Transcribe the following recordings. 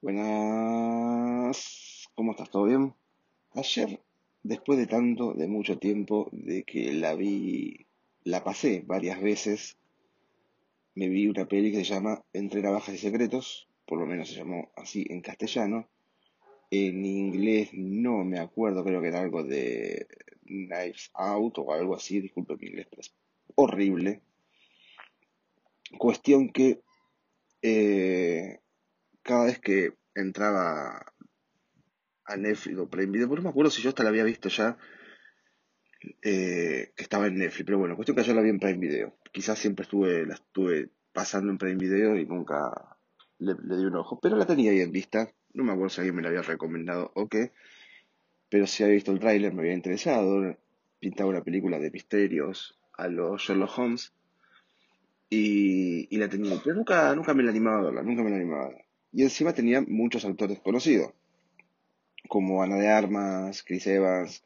Buenas, ¿cómo estás? ¿Todo bien? Ayer, después de tanto, de mucho tiempo, de que la vi, la pasé varias veces, me vi una peli que se llama Entre navajas y secretos, por lo menos se llamó así en castellano. En inglés no me acuerdo, creo que era algo de Knives Out o algo así, disculpe mi inglés, pero es horrible. Cuestión que eh, cada vez que entraba a Netflix o Prime Video, no me acuerdo si yo hasta la había visto ya, eh, que estaba en Netflix, pero bueno, cuestión que yo la vi en Prime Video. Quizás siempre estuve, la estuve pasando en Prime Video y nunca le, di un ojo, pero la tenía ahí en vista. No me acuerdo si alguien me la había recomendado o qué, pero si había visto el tráiler me había interesado. Pintaba una película de misterios a los Sherlock Holmes y, la tenía, pero nunca, nunca me la animaba a verla, nunca me la animaba a verla. Y encima tenía muchos actores conocidos, como Ana de Armas, Chris Evans,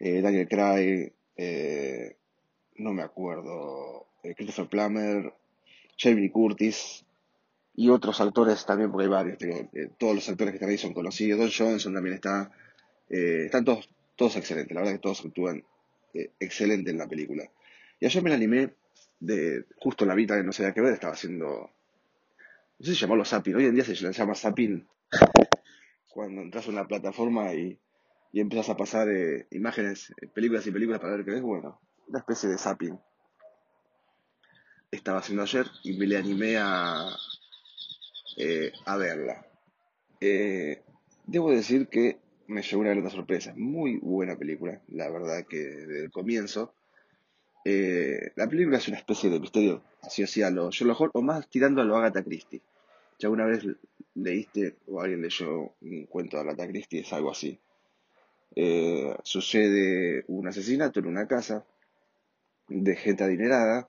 eh, Daniel Craig, eh, no me acuerdo, eh, Christopher Plummer, Jamie Curtis y otros actores también, porque hay varios, todos los actores que están ahí son conocidos, Don Johnson también está, están todos, todos excelentes, la verdad que todos actúan excelente en la película. Y ayer me la animé de justo la vida que no sabía qué ver, estaba haciendo, no sé si llamarlo zapping, hoy en día se llama zapping, cuando entras a una plataforma y, y empiezas a pasar eh, imágenes, eh, películas y películas para ver qué ves, bueno, una especie de zapping. Estaba haciendo ayer y me le animé a, eh, a verla. debo decir que me llevó una gran sorpresa. Muy buena película, la verdad que desde el comienzo eh, la película es una especie de misterio, así así a lo Sherlock Holmes, o más tirando a lo Agatha Christie. Ya una vez leíste o alguien leyó un cuento de Agatha Christie, es algo así. Eh, sucede un asesinato en una casa de gente adinerada.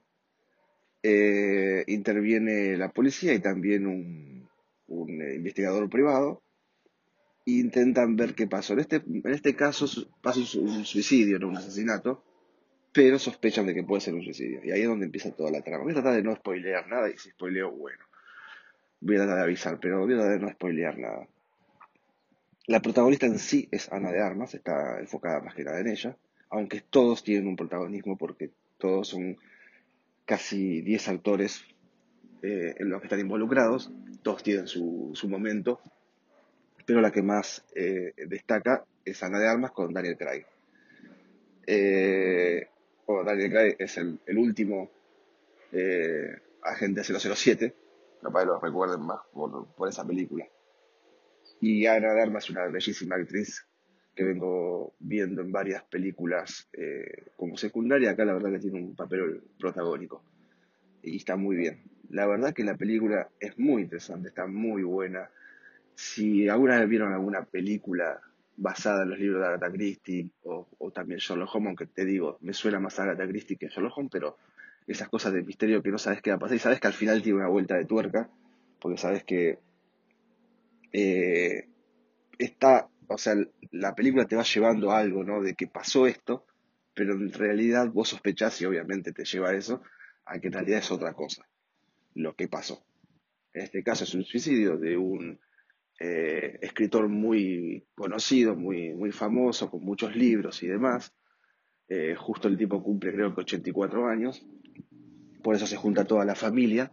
Eh, interviene la policía y también un, investigador privado. intentan ver qué pasó. En este, en este caso pasa un suicidio, no un asesinato pero sospechan de que puede ser un suicidio. Y ahí es donde empieza toda la trama. Voy a tratar de no spoilear nada, y si spoileo, bueno. Voy a tratar de avisar, pero voy a tratar de no spoilear nada. La protagonista en sí es Ana de Armas, está enfocada más que nada en ella, aunque todos tienen un protagonismo porque todos son casi 10 actores eh, en los que están involucrados, todos tienen su, su momento, pero la que más eh, destaca es Ana de Armas con Daniel Craig. Eh, Daniel Craig es el, último eh, agente 007, capaz que lo recuerden más por, esa película. Y Ana de Armas es una bellísima actriz que vengo viendo en varias películas eh, como secundaria, acá la verdad que tiene un papel protagónico y está muy bien. La verdad que la película es muy interesante, está muy buena. Si alguna vez vieron alguna película basada en los libros de Agatha Christie o, también Sherlock Holmes, aunque te digo, me suena más a Agatha Christie que Sherlock Holmes, pero esas cosas de misterio que no sabes qué va a pasar y sabes que al final tiene una vuelta de tuerca, porque sabes que eh, está, o sea, la película te va llevando a algo, ¿no? De que pasó esto, pero en realidad vos sospechás y obviamente te lleva a eso, a que en realidad es otra cosa, lo que pasó. En este caso es un suicidio de un eh, escritor muy conocido, muy, muy famoso, con muchos libros y demás. Eh, justo el tipo cumple creo que 84 años, por eso se junta toda la familia.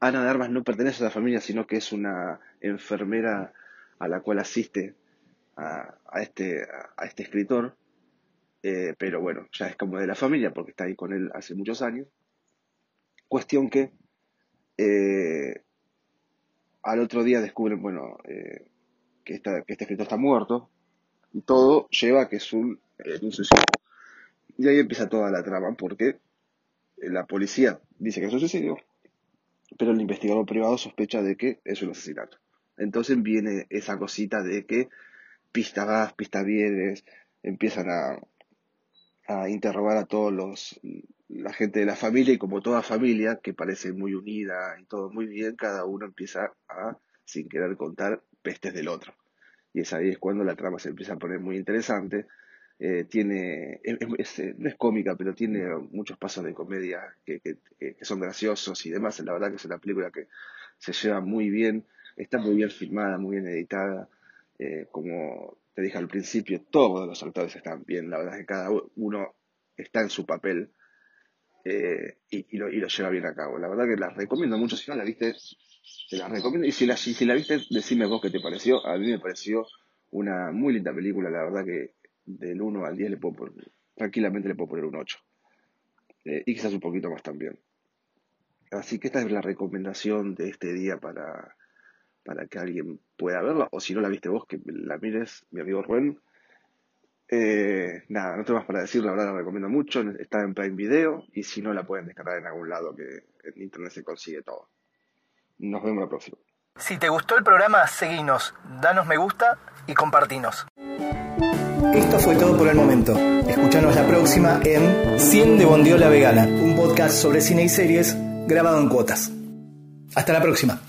Ana de Armas no pertenece a la familia, sino que es una enfermera a la cual asiste a, este, a, este escritor, eh, pero bueno, ya es como de la familia porque está ahí con él hace muchos años. Cuestión que al otro día descubren, bueno, eh, que, este escritor está muerto, y todo lleva a que es un, eh, suicidio. Y ahí empieza toda la trama, porque la policía dice que es un suicidio, pero el investigador privado sospecha de que es un asesinato. Entonces viene esa cosita de que pista vas, pista vienes, empiezan a, a interrogar a todos los la gente de la familia y como toda familia que parece muy unida y todo muy bien, cada uno empieza a, sin querer contar, pestes del otro. Y es ahí es cuando la trama se empieza a poner muy interesante. Eh, tiene, no es cómica, pero tiene muchos pasos de comedia que, que, son graciosos y demás. La verdad que es una película que se lleva muy bien. Está muy bien filmada, muy bien editada. Eh, como te dije al principio, todos los actores están bien. La verdad que cada uno está en su papel eh, y, lo, lleva bien a cabo. La verdad que la recomiendo mucho. Si no la viste, te la recomiendo. Y si la, si, la viste, decime vos qué te pareció. A mí me pareció una muy linda película. La verdad que del 1 al 10 le puedo poner, tranquilamente le puedo poner un 8. Eh, y quizás un poquito más también. Así que esta es la recomendación de este día para, para que alguien pueda verla. O si no la viste vos, que la mires, mi amigo Rubén. Eh, nada, no tengo más para decir, la verdad la recomiendo mucho. Está en Prime Video y si no la pueden descargar en algún lado que en internet se consigue todo. Nos vemos la próxima. Si te gustó el programa, seguinos, danos me gusta y compartinos. Esto fue todo por el momento. Escuchanos la próxima en 100 de Bondiola Vegana, un podcast sobre cine y series grabado en cuotas. Hasta la próxima.